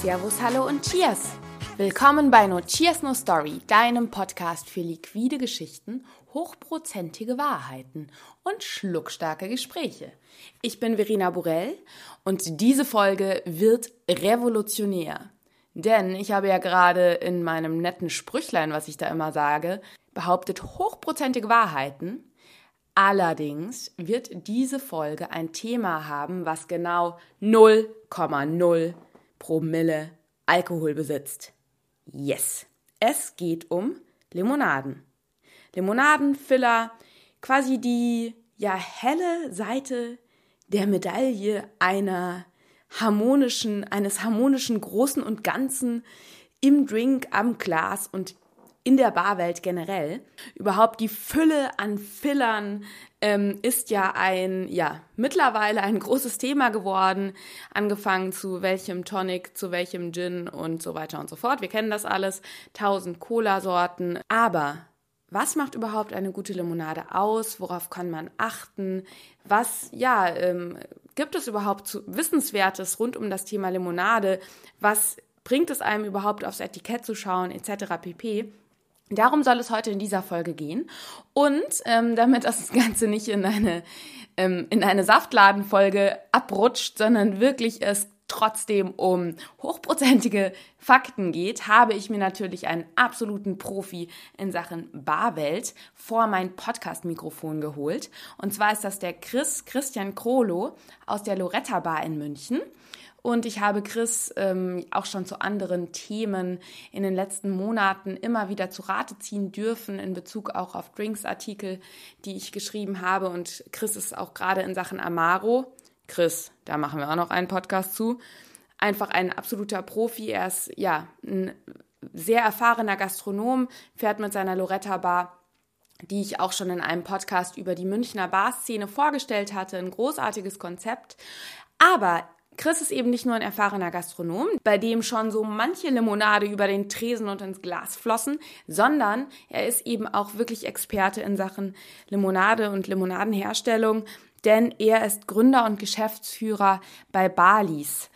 Servus, hallo und Cheers! Willkommen bei No Cheers No Story, deinem Podcast für liquide Geschichten, hochprozentige Wahrheiten und schluckstarke Gespräche. Ich bin Verena Burell und diese Folge wird revolutionär. Denn ich habe ja gerade in meinem netten Sprüchlein, was ich da immer sage, behauptet hochprozentige Wahrheiten. Allerdings wird diese Folge ein Thema haben, was genau 0,0 Promille Alkohol besitzt. Yes. Es geht um Limonaden. Limonaden, Filler, quasi die ja helle Seite der Medaille einer harmonischen, eines harmonischen Großen und Ganzen im Drink, am Glas und in der Barwelt generell. Überhaupt die Fülle an Fillern ähm, ist ja ein, ja, mittlerweile ein großes Thema geworden. Angefangen zu welchem Tonic, zu welchem Gin und so weiter und so fort. Wir kennen das alles. Tausend Cola-Sorten. Aber was macht überhaupt eine gute Limonade aus? Worauf kann man achten? Was, ja, ähm, gibt es überhaupt zu, Wissenswertes rund um das Thema Limonade? Was bringt es einem überhaupt aufs Etikett zu schauen, etc. pp. Darum soll es heute in dieser Folge gehen. Und ähm, damit das Ganze nicht in eine, ähm, in eine Saftladenfolge abrutscht, sondern wirklich es trotzdem um hochprozentige Fakten geht, habe ich mir natürlich einen absoluten Profi in Sachen Barwelt vor mein Podcast-Mikrofon geholt. Und zwar ist das der Chris Christian Krolo aus der Loretta Bar in München. Und ich habe Chris ähm, auch schon zu anderen Themen in den letzten Monaten immer wieder zu Rate ziehen dürfen, in Bezug auch auf Drinks-Artikel, die ich geschrieben habe. Und Chris ist auch gerade in Sachen Amaro. Chris, da machen wir auch noch einen Podcast zu. Einfach ein absoluter Profi. Er ist ja ein sehr erfahrener Gastronom, fährt mit seiner Loretta Bar die ich auch schon in einem Podcast über die Münchner Barszene vorgestellt hatte. Ein großartiges Konzept. Aber Chris ist eben nicht nur ein erfahrener Gastronom, bei dem schon so manche Limonade über den Tresen und ins Glas flossen, sondern er ist eben auch wirklich Experte in Sachen Limonade und Limonadenherstellung, denn er ist Gründer und Geschäftsführer bei Balis.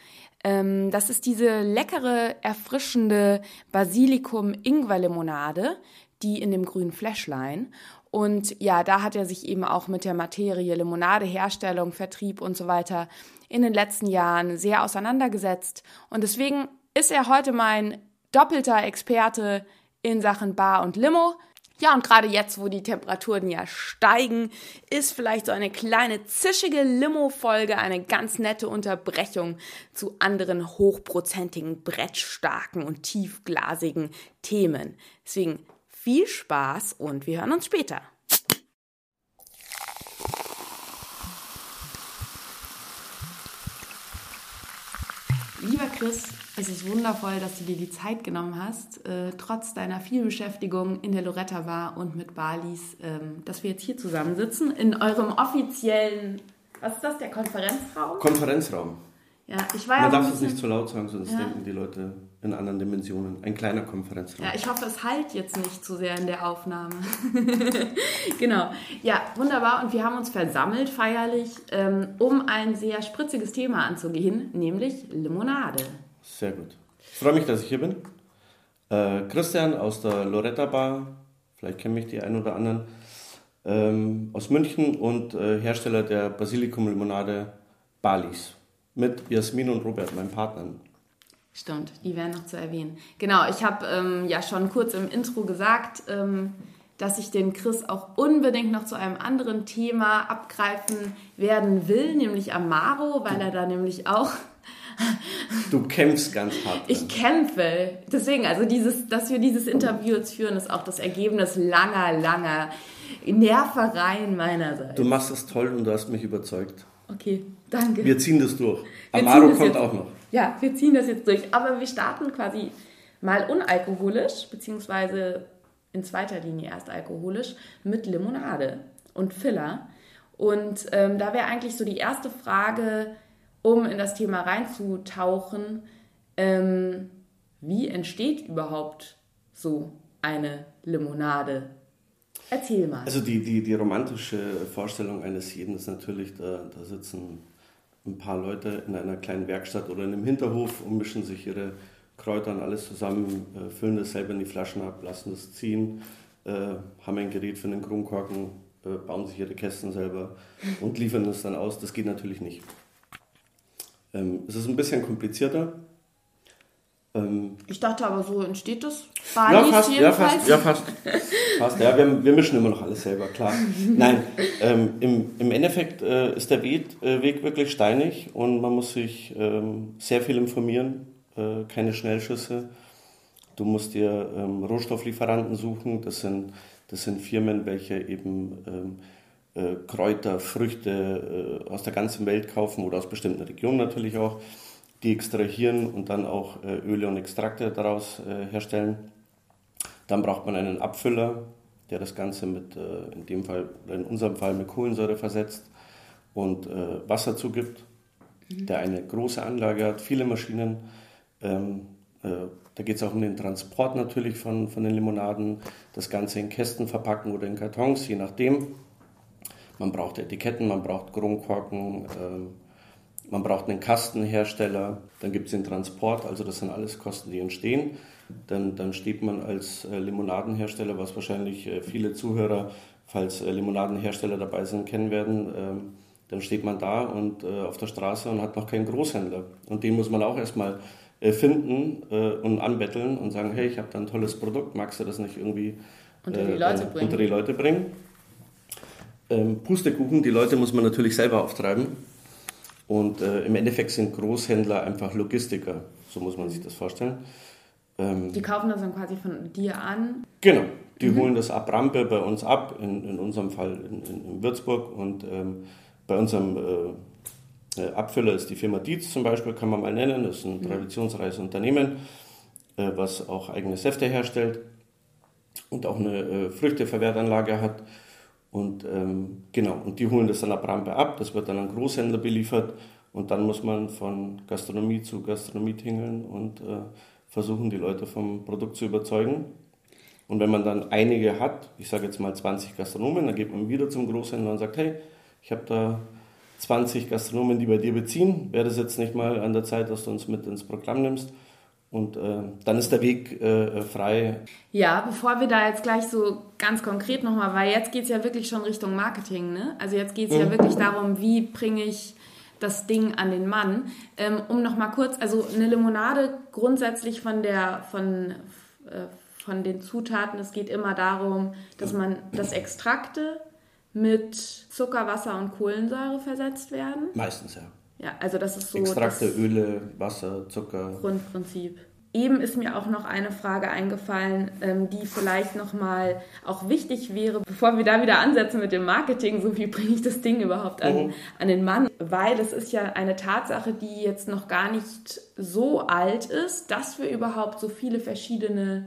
Ähm, das ist diese leckere, erfrischende Basilikum-Ingwer-Limonade, die in dem grünen Fläschlein. Und ja, da hat er sich eben auch mit der Materie Limonadeherstellung, Vertrieb und so weiter in den letzten Jahren sehr auseinandergesetzt. Und deswegen ist er heute mein doppelter Experte in Sachen Bar und Limo. Ja, und gerade jetzt, wo die Temperaturen ja steigen, ist vielleicht so eine kleine zischige Limo-Folge eine ganz nette Unterbrechung zu anderen hochprozentigen, brettstarken und tiefglasigen Themen. Deswegen viel Spaß und wir hören uns später. Lieber Chris, es ist wundervoll, dass du dir die Zeit genommen hast, äh, trotz deiner Vielbeschäftigung in der Loretta Bar und mit Balis, ähm, dass wir jetzt hier zusammensitzen in eurem offiziellen, was ist das, der Konferenzraum? Konferenzraum. Ja, ich war Man ja darf es nicht zu laut sagen, sonst Ja. denken die Leute in anderen Dimensionen. Ein kleiner Konferenzraum. Ja, ich hoffe, es halt jetzt nicht zu sehr in der Aufnahme. genau. Ja, wunderbar. Und wir haben uns versammelt feierlich, ähm, um ein sehr spritziges Thema anzugehen, nämlich Limonade. Sehr gut. Ich freue mich, dass ich hier bin. Äh, Christian aus der Loretta Bar, vielleicht kennen mich die ein oder anderen, ähm, aus München und äh, Hersteller der Basilikum-Limonade Balis. Mit Jasmin und Robert, meinen Partnern. Stimmt, die wären noch zu erwähnen. Genau, ich habe ähm, ja schon kurz im Intro gesagt, ähm, dass ich den Chris auch unbedingt noch zu einem anderen Thema abgreifen werden will, nämlich Amaro, weil er da nämlich auch Du kämpfst ganz hart. Ich kämpfe. Deswegen, also dieses, dass wir dieses Interview jetzt führen, ist auch das Ergebnis langer, langer Nervereien meinerseits. Du machst das toll und du hast mich überzeugt. Okay, danke. Wir ziehen das durch. Wir Amaro kommt jetzt- auch noch. Ja, wir ziehen das jetzt durch. Aber wir starten quasi mal unalkoholisch, beziehungsweise in zweiter Linie erst alkoholisch, mit Limonade und Filler. Und ähm, da wäre eigentlich so die erste Frage, um in das Thema reinzutauchen, ähm, wie entsteht überhaupt so eine Limonade? Erzähl mal. Also die, die, die romantische Vorstellung eines jeden ist natürlich, da, da sitzen ein paar Leute in einer kleinen Werkstatt oder in einem Hinterhof und mischen sich ihre Kräuter und alles zusammen, äh, füllen das selber in die Flaschen ab, lassen das ziehen, äh, haben ein Gerät für den Kronkorken, äh, bauen sich ihre Kästen selber und liefern das dann aus. Das geht natürlich nicht. Ähm, es ist ein bisschen komplizierter. Ähm, ich dachte aber, so entsteht das. Balis ja, fast, ja, fast, ja, fast. fast ja, wir, wir, mischen immer noch alles selber, klar. Nein, ähm, im, im Endeffekt äh, ist der Weg, äh, Weg, wirklich steinig und man muss sich ähm, sehr viel informieren, äh, keine Schnellschüsse. Du musst dir ähm, Rohstofflieferanten suchen, das sind, das sind Firmen, welche eben ähm, äh, Kräuter, Früchte äh, aus der ganzen Welt kaufen oder aus bestimmten Regionen natürlich auch die extrahieren und dann auch äh, Öle und Extrakte daraus äh, herstellen. Dann braucht man einen Abfüller, der das Ganze mit, äh, in dem Fall, in unserem Fall mit Kohlensäure versetzt und Wasser zugibt, mhm. der eine große Anlage hat, viele Maschinen. Ähm, da geht es auch um den Transport natürlich von, von den Limonaden, das Ganze in Kästen verpacken oder in Kartons, je nachdem. Man braucht Etiketten, man braucht Kronkorken, ähm, man braucht einen Kastenhersteller, dann gibt es den Transport, also das sind alles Kosten, die entstehen. Dann, dann steht man als äh, Limonadenhersteller, was wahrscheinlich äh, viele Zuhörer, falls äh, Limonadenhersteller dabei sind, kennen werden, ähm, dann steht man da und auf der Straße und hat noch keinen Großhändler. Und den muss man auch erstmal finden und anbetteln und sagen, hey, ich habe da ein tolles Produkt, magst du das nicht irgendwie unter die Leute bringen? Unter die Leute bringen? Ähm, Pustekuchen, die Leute muss man natürlich selber auftreiben. Und äh, im Endeffekt sind Großhändler einfach Logistiker, so muss man sich das vorstellen. Ähm, die kaufen das dann quasi von dir an? Genau, die mhm. holen das ab Rampe bei uns ab, in, in unserem Fall in, in, in Würzburg. Und ähm, bei unserem äh, äh Abfüller ist die Firma Dietz zum Beispiel, kann man mal nennen. Das ist ein mhm. traditionsreiches Unternehmen, äh, was auch eigene Säfte herstellt und auch eine äh, Früchteverwertanlage hat. Und ähm, genau, und die holen das dann ab Rampe ab, das wird dann an Großhändler beliefert und dann muss man von Gastronomie zu Gastronomie tingeln und äh, versuchen, die Leute vom Produkt zu überzeugen. Und wenn man dann einige hat, ich sage jetzt mal 20 Gastronomen, dann geht man wieder zum Großhändler und sagt, hey, ich habe da 20 Gastronomen, die bei dir beziehen, wäre das jetzt nicht mal an der Zeit, dass du uns mit ins Programm nimmst? Und äh, dann ist der Weg äh, frei. Ja, bevor wir da jetzt gleich so ganz konkret nochmal, weil jetzt geht es ja wirklich schon Richtung Marketing, ne? Also jetzt geht es mhm. ja wirklich darum, wie bringe ich das Ding an den Mann. Ähm, um nochmal kurz, also eine Limonade grundsätzlich von der, von, äh, von den Zutaten, es geht immer darum, dass man das Extrakte mit Zucker, Wasser und Kohlensäure versetzt werden. Meistens, ja. Ja, also das ist so. Extrakte, Öle, Wasser, Zucker. Grundprinzip. Eben ist mir auch noch eine Frage eingefallen, ähm, die vielleicht nochmal auch wichtig wäre, bevor wir da wieder ansetzen mit dem Marketing, so wie bringe ich das Ding überhaupt an, an den Mann, weil es ist ja eine Tatsache, die jetzt noch gar nicht so alt ist, dass wir überhaupt so viele verschiedene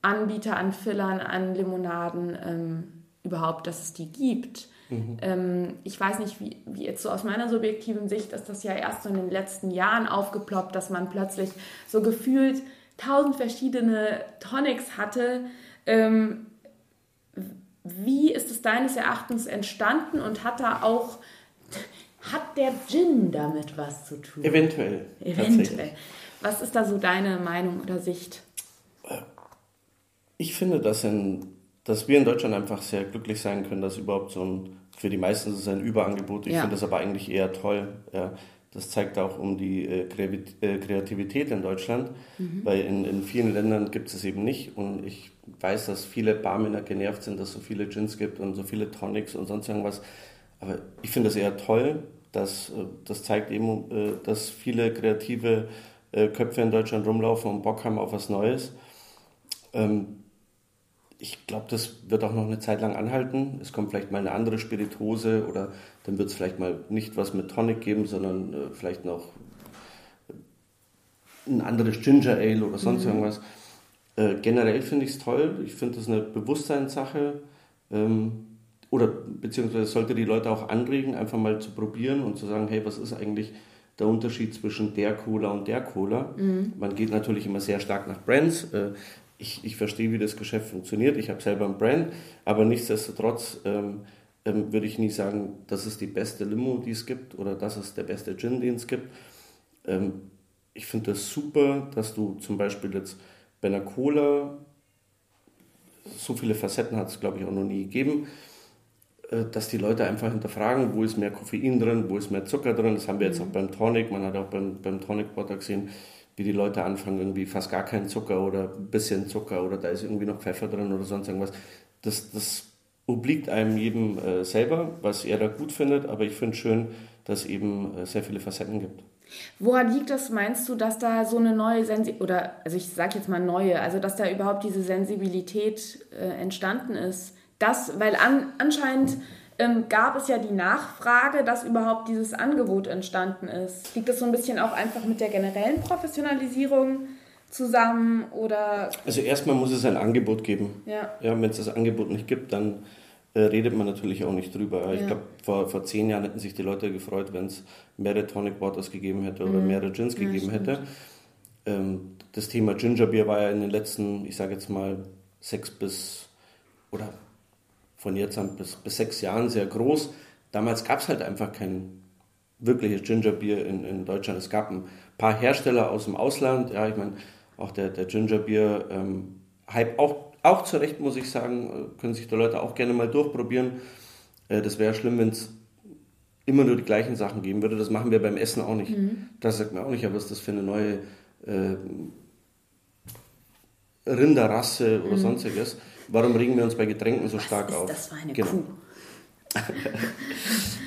Anbieter an Fillern, an Limonaden ähm, überhaupt, dass es die gibt. Mhm. Ähm, ich weiß nicht, wie, wie jetzt so aus meiner subjektiven Sicht ist das ja erst so in den letzten Jahren aufgeploppt, dass man plötzlich so gefühlt tausend verschiedene Tonics hatte. Ähm, wie ist es deines Erachtens entstanden und hat da auch hat der Gin damit was zu tun? Eventuell. Eventuell. Was ist da so deine Meinung oder Sicht? Ich finde, dass, in, dass wir in Deutschland einfach sehr glücklich sein können, dass überhaupt so ein für die meisten ist es ein Überangebot. Ich ja. finde das aber eigentlich eher toll. Ja. Das zeigt auch um die äh, äh, Kreativität in Deutschland, mhm. weil in, in vielen Ländern gibt es es eben nicht. Und ich weiß, dass viele Barmänner genervt sind, dass es so viele Gins gibt und so viele Tonics und sonst irgendwas. Aber ich finde das eher toll. Dass, äh, das zeigt eben, dass viele kreative Köpfe in Deutschland rumlaufen und Bock haben auf was Neues. Ähm, ich glaube, das wird auch noch eine Zeit lang anhalten. Es kommt vielleicht mal eine andere Spiritose oder dann wird es vielleicht mal nicht was mit Tonic geben, sondern äh, vielleicht noch ein anderes Ginger Ale oder sonst mhm. irgendwas. Äh, generell finde ich es toll. Ich finde das eine Bewusstseinssache. Ähm, oder beziehungsweise sollte die Leute auch anregen, einfach mal zu probieren und zu sagen, hey, was ist eigentlich der Unterschied zwischen der Cola und der Cola? Mhm. Man geht natürlich immer sehr stark nach Brands. Äh, ich, ich verstehe, wie das Geschäft funktioniert. Ich habe selber ein Brand, aber nichtsdestotrotz ähm, äh, ähm, würde ich nie sagen, das ist die beste Limo, die es gibt oder das ist der beste Gin, den es gibt. Ähm, ich finde das super, dass du zum Beispiel jetzt bei einer Cola, so viele Facetten hat es glaube ich auch noch nie gegeben, äh, dass die Leute einfach hinterfragen, wo ist mehr Koffein drin, wo ist mehr Zucker drin. Das haben wir jetzt mhm. auch beim Tonic, man hat auch beim, beim Tonic Water gesehen, wie die Leute anfangen, irgendwie fast gar keinen Zucker oder ein bisschen Zucker oder da ist irgendwie noch Pfeffer drin oder sonst irgendwas. Das, das obliegt einem jedem äh, selber, was er da gut findet, aber ich finde schön, dass es eben äh, sehr viele Facetten gibt. Woran liegt das, meinst du, dass da so eine neue Sensibilität, oder also ich sage jetzt mal neue, also dass da überhaupt diese Sensibilität äh, entstanden ist? Das, weil an, anscheinend ähm, gab es ja die Nachfrage, dass überhaupt dieses Angebot entstanden ist. Liegt das so ein bisschen auch einfach mit der generellen Professionalisierung zusammen oder? Also erstmal muss es ein Angebot geben. Ja. ja Wenn es das Angebot nicht gibt, dann äh, redet man natürlich auch nicht drüber. Ja. Ich glaube, vor, vor zehn Jahren hätten sich die Leute gefreut, wenn es mehrere Tonic Waters gegeben hätte oder mhm. mehrere Gins ja, gegeben stimmt. hätte. Ähm, das Thema Ginger Beer war ja in den letzten, ich sage jetzt mal, sechs bis oder von jetzt an bis, bis sechs Jahren sehr groß. Damals gab es halt einfach kein wirkliches Ginger Beer in, in Deutschland. Es gab ein paar Hersteller aus dem Ausland, ja, ich meine, auch der, der Ginger Beer ähm, Hype, auch, auch zu Recht muss ich sagen, können sich die Leute auch gerne mal durchprobieren. Äh, das wäre schlimm, wenn es immer nur die gleichen Sachen geben würde. Das machen wir beim Essen auch nicht. Mhm. Das sagt mir auch nicht, aber was ist das für eine neue äh, Rinderrasse oder mhm. sonstiges. Warum regen wir uns bei Getränken so Was stark ist auf? Das war eine genau. Kuh.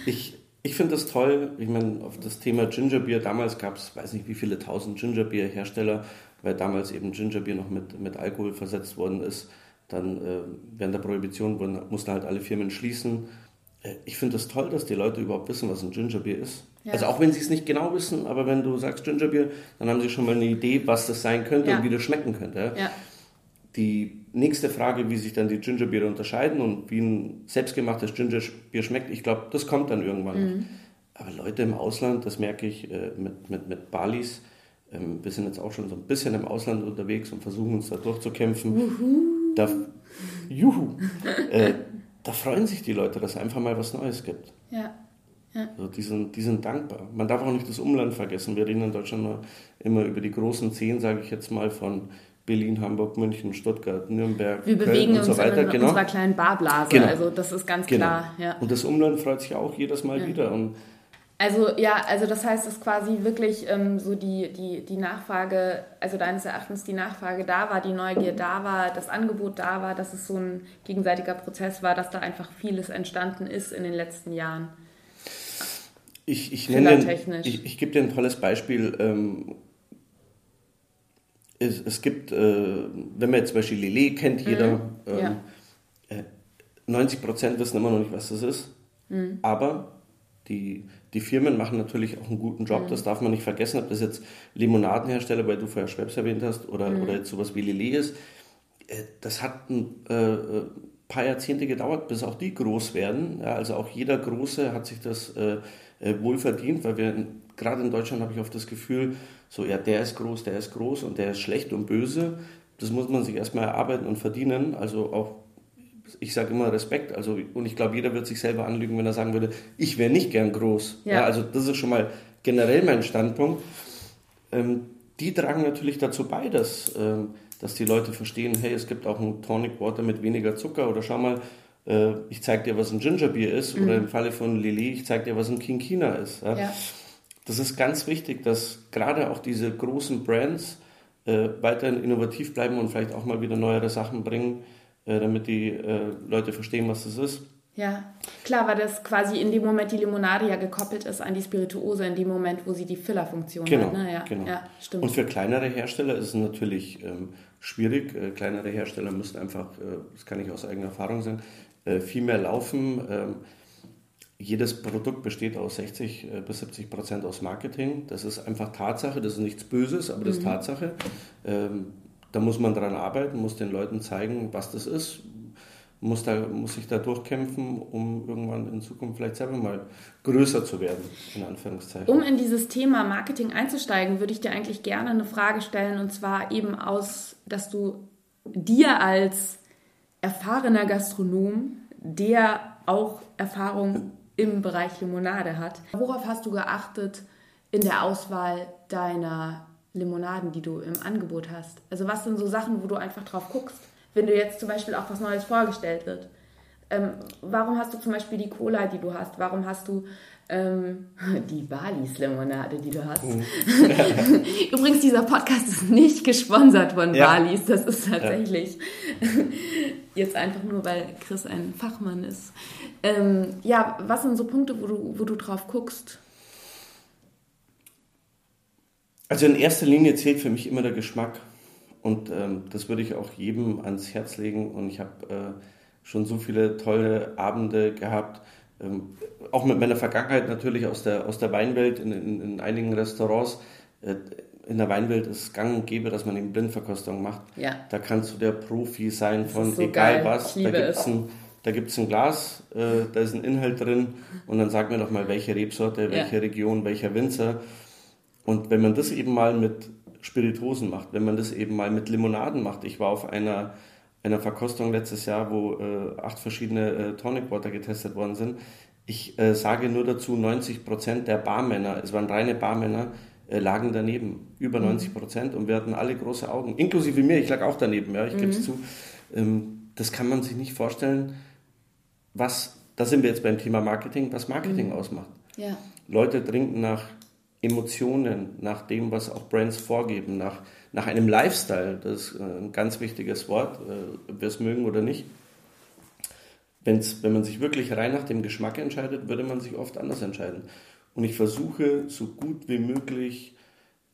ich ich finde das toll. Ich meine, auf das Thema Gingerbier, damals gab es, weiß nicht wie viele tausend Gingerbier-Hersteller, weil damals eben Gingerbier noch mit, mit Alkohol versetzt worden ist. Dann äh, während der Prohibition wurden, mussten halt alle Firmen schließen. Äh, ich finde das toll, dass die Leute überhaupt wissen, was ein Gingerbier ist. Ja. Also auch wenn sie es nicht genau wissen, aber wenn du sagst Gingerbier, dann haben sie schon mal eine Idee, was das sein könnte ja. und wie das schmecken könnte. Ja. Die nächste Frage, wie sich dann die Gingerbiere unterscheiden und wie ein selbstgemachtes Gingerbier schmeckt, ich glaube, das kommt dann irgendwann. Mhm. Aber Leute im Ausland, das merke ich äh, mit, mit, mit Balis, ähm, wir sind jetzt auch schon so ein bisschen im Ausland unterwegs und versuchen uns da durchzukämpfen. Juhu. Da, juhu, äh, da freuen sich die Leute, dass es einfach mal was Neues gibt. Ja. Ja. Also die, sind, die sind dankbar. Man darf auch nicht das Umland vergessen. Wir reden in Deutschland immer über die großen zehn, sage ich jetzt mal, von Berlin, Hamburg, München, Stuttgart, Nürnberg, Wir bewegen Köln und so weiter. in genau. unserer kleinen Barblase, genau. also das ist ganz genau. klar. Ja. Und das Umland freut sich auch jedes Mal ja. wieder. Und also ja, also das heißt, dass quasi wirklich ähm, so die, die, die Nachfrage, also deines Erachtens die Nachfrage da war, die Neugier da war, das Angebot da war, dass es so ein gegenseitiger Prozess war, dass da einfach vieles entstanden ist in den letzten Jahren. Ich, ich, nenne ich, ich gebe dir ein tolles Beispiel. Ähm, es, es gibt, äh, wenn man jetzt zum Beispiel Lillet kennt, mhm. jeder, ähm, ja. äh, 90 Prozent wissen immer noch nicht, was das ist. Mhm. Aber die, die Firmen machen natürlich auch einen guten Job, mhm. das darf man nicht vergessen, ob das jetzt Limonadenhersteller, weil du vorher Schweppes erwähnt hast, oder, mhm. oder jetzt sowas wie Lillet ist. Äh, das hat ein äh, äh, paar Jahrzehnte gedauert, bis auch die groß werden. Ja, also auch jeder Große hat sich das äh, äh wohl verdient, weil wir gerade in Deutschland habe ich oft das Gefühl, so, ja, der ist groß, der ist groß und der ist schlecht und böse. Das muss man sich erstmal erarbeiten und verdienen. Also auch, ich sage immer Respekt. Also, und ich glaube, jeder wird sich selber anlügen, wenn er sagen würde, ich wäre nicht gern groß. Ja. ja. also das ist schon mal generell mein Standpunkt. Ähm, die tragen natürlich dazu bei, dass, ähm, dass die Leute verstehen, hey, es gibt auch ein Tonic Water mit weniger Zucker oder schau mal, äh, ich zeige dir, was ein Gingerbier ist mhm. oder im Falle von Lili, ich zeige dir, was ein King Kina ist. Ja? ja das ist ganz wichtig, dass gerade auch diese großen Brands äh, weiterhin innovativ bleiben und vielleicht auch mal wieder neuere Sachen bringen, äh, damit die äh, Leute verstehen, was das ist. Ja, klar, weil das quasi in dem Moment die Limonade ja gekoppelt ist an die Spirituose, in dem Moment, wo sie die Fillerfunktion genau, hat. Ne? Ja, genau. Ja, stimmt. Und für kleinere Hersteller ist es natürlich ähm, schwierig. Äh, kleinere Hersteller müssen einfach, äh, das kann ich aus eigener Erfahrung sagen, äh, viel mehr laufen ähm, jedes Produkt besteht aus 60 äh, bis 70 Prozent aus Marketing. Das ist einfach Tatsache, das ist nichts Böses, aber das ist mhm. Tatsache. Ähm, da muss man dran arbeiten, muss den Leuten zeigen, was das ist, muss, da, muss sich da durchkämpfen, um irgendwann in Zukunft vielleicht selber mal größer zu werden, in Anführungszeichen. Um in dieses Thema Marketing einzusteigen, würde ich dir eigentlich gerne eine Frage stellen, und zwar eben aus, dass du dir als erfahrener Gastronom der auch Erfahrung im Bereich Limonade hat. Worauf hast du geachtet in der Auswahl deiner Limonaden, die du im Angebot hast? Also was sind so Sachen, wo du einfach drauf guckst, wenn du jetzt zum Beispiel auch was Neues vorgestellt wird? Ähm, warum hast du zum Beispiel die Cola, die du hast? Warum hast du ähm, die Balis Limonade, die du hast? Mhm. Übrigens, dieser Podcast ist nicht gesponsert von ja. Balis. Das ist tatsächlich ja. jetzt einfach nur, weil Chris ein Fachmann ist. Ähm, ja, was sind so Punkte, wo du, wo du drauf guckst? Also in erster Linie zählt für mich immer der Geschmack. Und ähm, das würde ich auch jedem ans Herz legen. Und ich habe äh, schon so viele tolle Abende gehabt. Ähm, auch mit meiner Vergangenheit natürlich aus der, aus der Weinwelt in, in, in einigen Restaurants. Äh, in der Weinwelt ist es gang und gäbe, dass man eben Blindverkostung macht. Ja. Da kannst du der Profi sein von so egal geil. was. Da gibt es ein, da gibt's ein Glas, äh, da ist ein Inhalt drin und dann sag mir doch mal, welche Rebsorte, welche ja. Region, welcher Winzer. Und wenn man das eben mal mit Spiritosen macht, wenn man das eben mal mit Limonaden macht. Ich war auf einer einer Verkostung letztes Jahr, wo äh, acht verschiedene äh, Tonic Water getestet worden sind. Ich äh, sage nur dazu, 90 Prozent der Barmänner, es waren reine Barmänner, äh, lagen daneben, über 90 mhm. Prozent und wir hatten alle große Augen, inklusive mir, ich lag auch daneben, ja, ich gebe es mhm. zu. Ähm, das kann man sich nicht vorstellen, was, da sind wir jetzt beim Thema Marketing, was Marketing mhm. ausmacht. Ja. Leute trinken nach Emotionen, nach dem, was auch Brands vorgeben, nach nach einem Lifestyle, das ist äh, ein ganz wichtiges Wort, äh, ob wir es mögen oder nicht. Wenn's, wenn man sich wirklich rein nach dem Geschmack entscheidet, würde man sich oft anders entscheiden. Und ich versuche so gut wie möglich,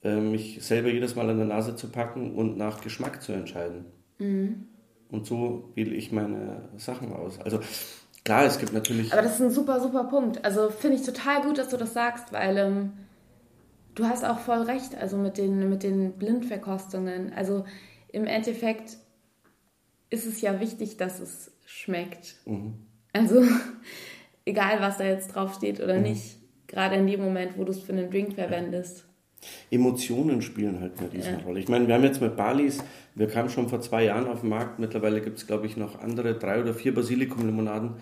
äh, mich selber jedes Mal an der Nase zu packen und nach Geschmack zu entscheiden. Mhm. Und so wähle ich meine Sachen aus. Also klar, es gibt natürlich. Aber das ist ein super, super Punkt. Also finde ich total gut, dass du das sagst, weil ähm, du hast auch voll recht, also mit den, mit den Blindverkostungen. Also im Endeffekt ist es ja wichtig, dass es schmeckt. Mhm. Also egal, was da jetzt drauf steht oder mhm. nicht, gerade in dem Moment, wo du es für einen Drink verwendest. Emotionen spielen halt eine Riesenrolle. Ja. Ich meine, wir haben jetzt mit Balis, wir kamen schon vor zwei Jahren auf den Markt, mittlerweile gibt es, glaube ich, noch andere, drei oder vier Basilikum-Limonaden.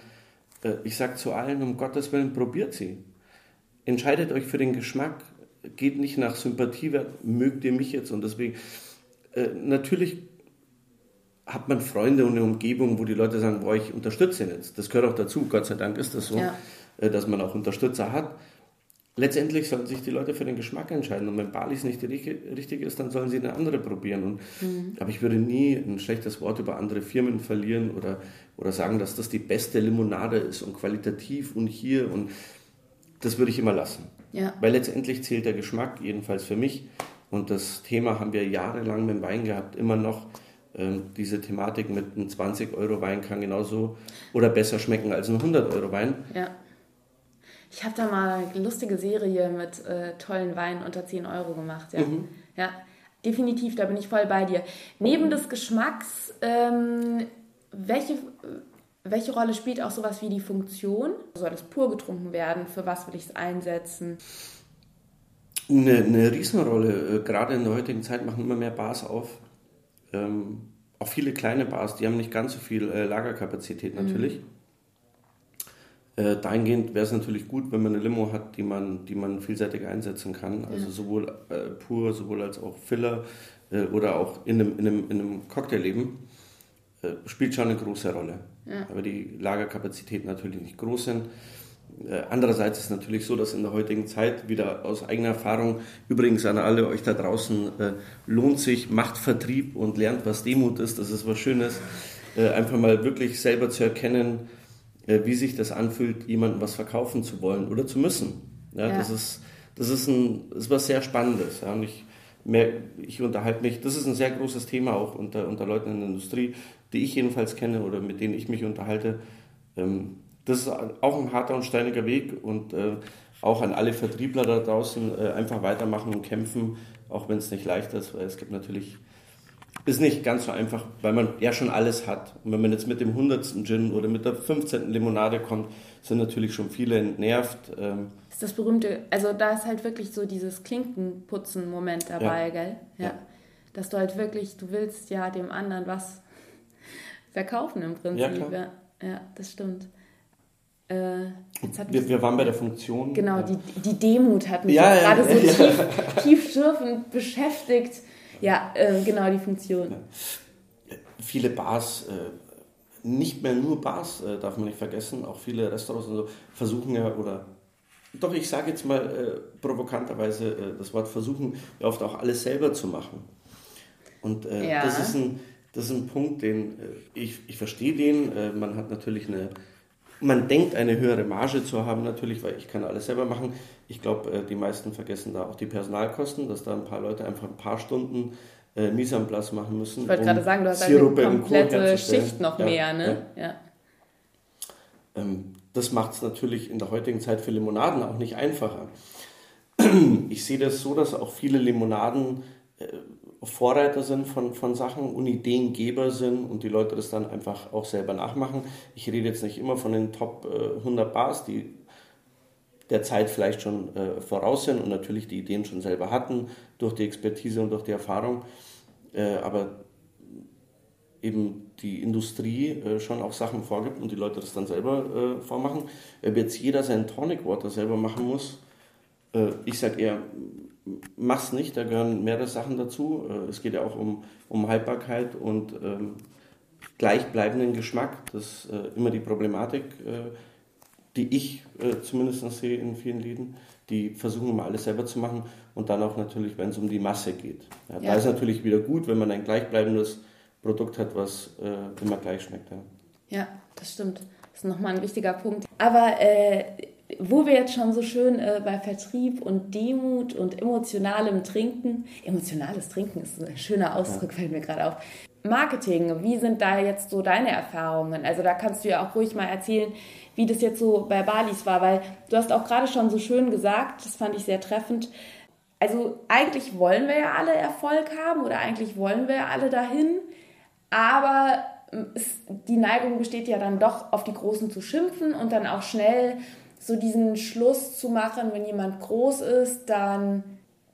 Äh, ich sage zu allen, um Gottes Willen, probiert sie. Entscheidet euch für den Geschmack geht nicht nach Sympathiewert, mögt ihr mich jetzt? Und deswegen, äh, natürlich hat man Freunde und eine Umgebung, wo die Leute sagen, boah, ich unterstütze ihn jetzt. Das gehört auch dazu, Gott sei Dank ist das so, ja. äh, dass man auch Unterstützer hat. Letztendlich sollen sich die Leute für den Geschmack entscheiden. Und wenn Balis nicht die richtige ist, dann sollen sie eine andere probieren. Und, mhm. Aber ich würde nie ein schlechtes Wort über andere Firmen verlieren oder, oder sagen, dass das die beste Limonade ist und qualitativ und hier. Und das würde ich immer lassen. Ja. Weil letztendlich zählt der Geschmack, jedenfalls für mich. Und das Thema haben wir jahrelang mit dem Wein gehabt, immer noch. Ähm, diese Thematik mit einem 20-Euro-Wein kann genauso oder besser schmecken als ein 100-Euro-Wein. Ja. Ich habe da mal eine lustige Serie mit äh, tollen Weinen unter 10 Euro gemacht. Ja. Mhm. ja, definitiv, da bin ich voll bei dir. Neben des Geschmacks, ähm, welche welche Rolle spielt auch sowas wie die Funktion? Soll es pur getrunken werden? Für was will ich es einsetzen? Eine, eine Riesenrolle. Äh, gerade in der heutigen Zeit machen immer mehr Bars auf. Ähm, auch viele kleine Bars, die haben nicht ganz so viel äh, Lagerkapazität mhm. natürlich. Mhm. Äh, dahingehend wäre es natürlich gut, wenn man eine Limo hat, die man, die man vielseitig einsetzen kann. Also ja. sowohl äh, pur, sowohl als auch Filler äh, oder auch in einem, in einem, in einem Cocktailleben. Äh, spielt schon eine große Rolle. Ja. Aber die Lagerkapazitäten natürlich nicht groß sind. Äh, andererseits ist es natürlich so, dass in der heutigen Zeit wieder aus eigener Erfahrung, übrigens an alle euch da draußen, äh, lohnt sich, macht Vertrieb und lernt, was Demut ist. Das ist was Schönes. einfach mal wirklich selber zu erkennen, wie sich das anfühlt, jemandem was verkaufen zu wollen oder zu müssen. Ja, ja. Das, ist, das, ist ein, das ist was sehr Spannendes. Ja. Und ich, mehr, ich unterhalte mich, das ist ein sehr großes Thema auch unter, unter Leuten in der Industrie, die ich jedenfalls kenne oder mit denen ich mich unterhalte. Ähm, das ist auch ein harter und steiniger Weg und äh, auch an alle Vertriebler da draußen äh, einfach weitermachen und kämpfen, auch wenn es nicht leicht ist, weil es gibt natürlich, ist nicht ganz so einfach, weil man ja schon alles hat. Und wenn man jetzt mit dem 100. Gin oder mit der 15. Limonade kommt, sind natürlich schon viele entnervt. Ähm, ist das berühmte, also da ist halt wirklich so dieses Klinkenputzen-Moment dabei, ja. gell? Ja. ja. Dass du halt wirklich, du willst ja dem anderen was verkaufen im Prinzip. Ja, ja, ja, das stimmt. Äh, wir, wir, waren bei der Funktion. Genau, die, die Demut hat mich ja, ja, gerade ja, so tief, tiefschürfend beschäftigt. Ja, äh, genau, die Funktion. Viele Bars, äh, nicht mehr nur Bars, äh, darf man nicht vergessen, auch viele Restaurants und so, versuchen ja, oder doch, ich sage jetzt mal äh, provokanterweise äh, das Wort versuchen, ja oft auch alles selber zu machen. Und das, ist ein, das ist ein Punkt, den ich, ich verstehe den. man hat natürlich eine man denkt, eine höhere Marge zu haben, natürlich, weil ich kann alles selber machen. Ich glaube, äh, die meisten vergessen da auch die Personalkosten, dass da ein paar Leute einfach ein paar Stunden äh, Mise en place machen müssen. Ich wollte um gerade sagen, du hast Sirup eine komplette Schicht noch ja, mehr, ne? Ja. ja. Ähm, das macht es natürlich in der heutigen Zeit für Limonaden auch nicht einfacher. Ich sehe das so, dass auch viele Limonaden äh, Vorreiter sind von, von Sachen und Ideengeber sind und die Leute das dann einfach auch selber nachmachen. Ich rede jetzt nicht immer von den Top 100 äh, Bars, die der Zeit vielleicht schon äh, voraus sind und natürlich die Ideen schon selber hatten durch die Expertise und durch die Erfahrung, äh, aber eben die Industrie äh, schon auch Sachen vorgibt und die Leute das dann selber äh, vormachen. Ob jetzt jeder sein Tonic Water selber machen muss, äh, ich sage eher, mach's nicht, da gehören mehrere Sachen dazu. Äh, es geht ja auch um, um Haltbarkeit und ähm, gleichbleibenden Geschmack. Das ist äh, immer die Problematik, äh, die ich äh, zumindest sehe in vielen Läden. Die versuchen immer alles selber zu machen und dann auch natürlich, wenn es um die Masse geht. Ja, ja. Da ist natürlich wieder gut, wenn man ein gleichbleibendes Produkt hat, was äh, immer gleich schmeckt. Ja. ja, das stimmt. Das ist nochmal ein wichtiger Punkt. Aber äh, wo wir jetzt schon so schön äh, bei Vertrieb und Demut und emotionalem Trinken, emotionales Trinken ist ein schöner Ausdruck, fällt mir gerade auf. Marketing, wie sind da jetzt so deine Erfahrungen? Also da kannst du ja auch ruhig mal erzählen, wie das jetzt so bei Balis war, weil du hast auch gerade schon so schön gesagt, das fand ich sehr treffend. Also eigentlich wollen wir ja alle Erfolg haben oder eigentlich wollen wir ja alle dahin, aber es, die Neigung besteht ja dann doch auf die Großen zu schimpfen und dann auch schnell so diesen Schluss zu machen, wenn jemand groß ist, dann,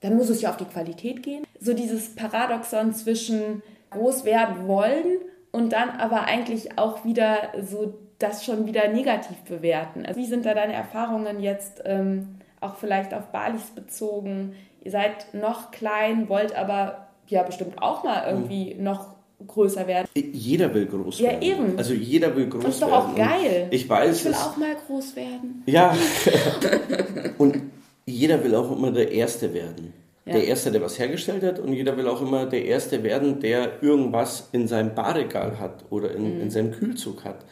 dann muss es ja auf die Qualität gehen. So dieses Paradoxon zwischen groß werden wollen und dann aber eigentlich auch wieder so das schon wieder negativ bewerten. Also wie sind da deine Erfahrungen jetzt ähm, auch vielleicht auf Balis bezogen? Ihr seid noch klein, wollt aber ja bestimmt auch mal irgendwie mhm. noch größer werden. Jeder will groß ja, werden. Ja, eben. Also jeder will groß werden. Das ist doch auch geil. Ich weiß. Ich will auch mal groß werden. Ja. und jeder will auch immer der Erste werden. Ja. Der Erste, der was hergestellt hat und jeder will auch immer der Erste werden, der irgendwas in seinem Barregal hat oder in, mhm. in seinem Kühlzug hat.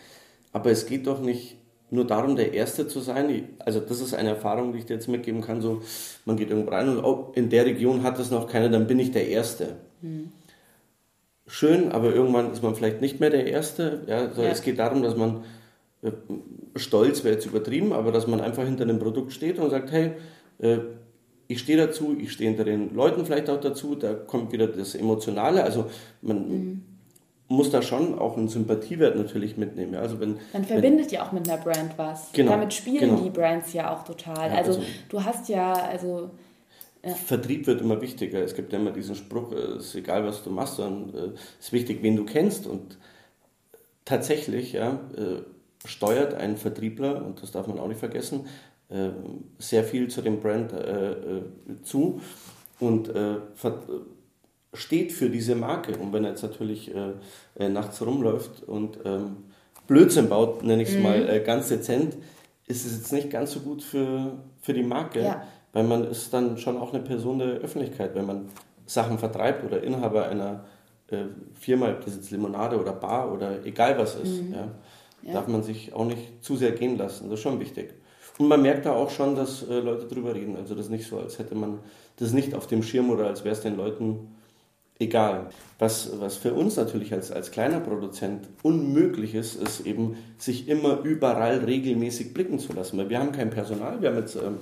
Aber es geht doch nicht nur darum, der Erste zu sein. Also das ist eine Erfahrung, die ich dir jetzt mitgeben kann. So, man geht irgendwo rein und oh, in der Region hat das noch keiner, dann bin ich der Erste. Mhm schön, aber irgendwann ist man vielleicht nicht mehr der Erste. Ja, also ja. Es geht darum, dass man äh, stolz wäre jetzt übertrieben, aber dass man einfach hinter dem Produkt steht und sagt, hey, äh, ich stehe dazu, ich stehe hinter den Leuten vielleicht auch dazu, da kommt wieder das Emotionale, also man mhm. muss da schon auch einen Sympathiewert natürlich mitnehmen. Also wenn, Man verbindet wenn, ja auch mit einer Brand was. Genau, Damit spielen genau. die Brands ja auch total. Ja, also, also du hast ja, also ja. Vertrieb wird immer wichtiger. Es gibt ja immer diesen Spruch, es ist egal, was du machst, sondern äh, es ist wichtig, wen du kennst. Und tatsächlich ja, äh, steuert ein Vertriebler, und das darf man auch nicht vergessen, äh, sehr viel zu dem Brand zu und steht für diese Marke. Und wenn er jetzt natürlich nachts rumläuft und ähm, Blödsinn baut, nenne ich es mhm. mal ganz dezent, ist es jetzt nicht ganz so gut für, für die Marke. Ja weil man ist dann schon auch eine Person der Öffentlichkeit, wenn man Sachen vertreibt oder Inhaber einer äh, Firma, ob das jetzt Limonade oder Bar oder egal was ist, mhm. ja, ja. darf man sich auch nicht zu sehr gehen lassen. Das ist schon wichtig. Und man merkt da auch schon, dass äh, Leute drüber reden. Also das ist nicht so, als hätte man das nicht auf dem Schirm oder als wäre es den Leuten egal. Was, was für uns natürlich als, als kleiner Produzent unmöglich ist, ist eben, sich immer überall regelmäßig blicken zu lassen. Weil wir haben kein Personal, wir haben jetzt... Ähm,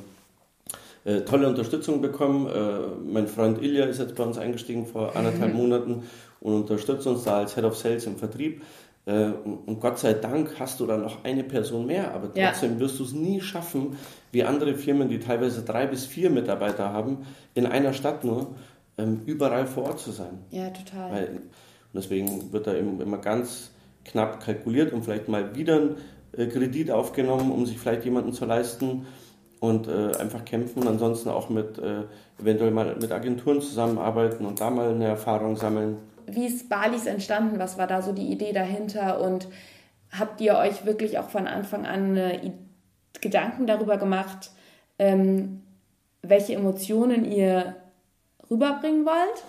äh, tolle Unterstützung bekommen. Äh, mein Freund Ilja ist jetzt bei uns eingestiegen vor anderthalb mhm. Monaten und unterstützt uns da als Head of Sales im Vertrieb. Äh, und Gott sei Dank hast du da noch eine Person mehr, aber trotzdem ja. wirst du es nie schaffen, wie andere Firmen, die teilweise drei bis vier Mitarbeiter haben, in einer Stadt nur, ähm, überall vor Ort zu sein. Ja, total. Weil, und deswegen wird da eben immer ganz knapp kalkuliert und vielleicht mal wieder äh, Kredit aufgenommen, um sich vielleicht jemanden zu leisten und äh, einfach kämpfen. Ansonsten auch mit äh, eventuell mal mit Agenturen zusammenarbeiten und da mal eine Erfahrung sammeln. Wie ist Balis entstanden? Was war da so die Idee dahinter? Und habt ihr euch wirklich auch von Anfang an äh, Gedanken darüber gemacht, ähm, welche Emotionen ihr rüberbringen wollt?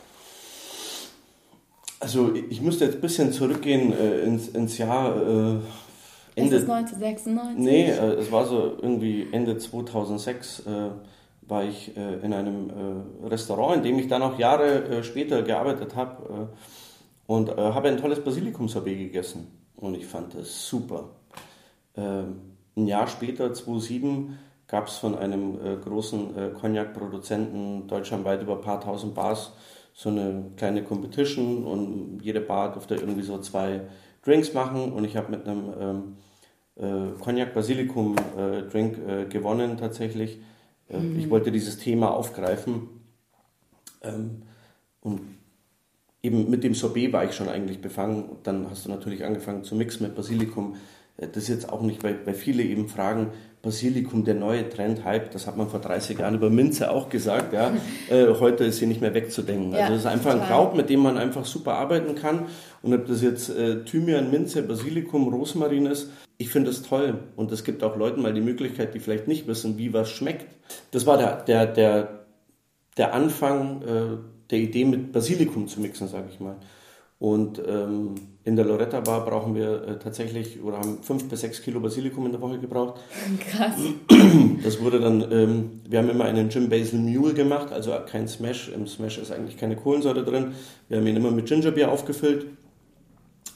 Also ich müsste jetzt ein bisschen zurückgehen äh, ins, ins Jahr äh, Ende. Ist es 1996? Nee, äh, es war so irgendwie Ende 2006 äh, war ich äh, in einem äh, Restaurant, in dem ich dann auch Jahre später gearbeitet habe und habe ein tolles Basilikum-Sorbet gegessen und ich fand das super. Ähm, ein Jahr später, 2007, gab es von einem großen Cognac-Produzenten deutschlandweit über ein paar tausend Bars so eine kleine Competition und jede Bar durfte irgendwie so zwei Drinks machen und ich habe mit einem ähm, äh, Cognac Basilikum äh, Drink äh, gewonnen tatsächlich. Äh, mhm. Ich wollte dieses Thema aufgreifen ähm, und eben mit dem Sorbet war ich schon eigentlich befangen. Dann hast du natürlich angefangen zu mixen mit Basilikum. Äh, das ist jetzt auch nicht, weil, weil viele eben fragen, Basilikum, der neue Trend, Hype, das hat man vor 30 Jahren über Minze auch gesagt, ja. äh, heute ist sie nicht mehr wegzudenken. Ja, also es ist einfach total. ein Kraut, mit dem man einfach super arbeiten kann. Und ob das jetzt äh, Thymian, Minze, Basilikum, Rosmarin ist, ich finde das toll. Und es gibt auch Leuten mal die Möglichkeit, die vielleicht nicht wissen, wie was schmeckt. Das war der, der, der, der Anfang äh, der Idee, mit Basilikum zu mixen, sage ich mal. Und ähm, in der Loretta Bar brauchen wir äh, tatsächlich oder haben fünf bis sechs Kilo Basilikum in der Woche gebraucht. Krass. Das wurde dann, ähm, wir haben immer einen Jim Basil Mule gemacht, also kein Smash. Im Smash ist eigentlich keine Kohlensäure drin. Wir haben ihn immer mit Gingerbeer aufgefüllt.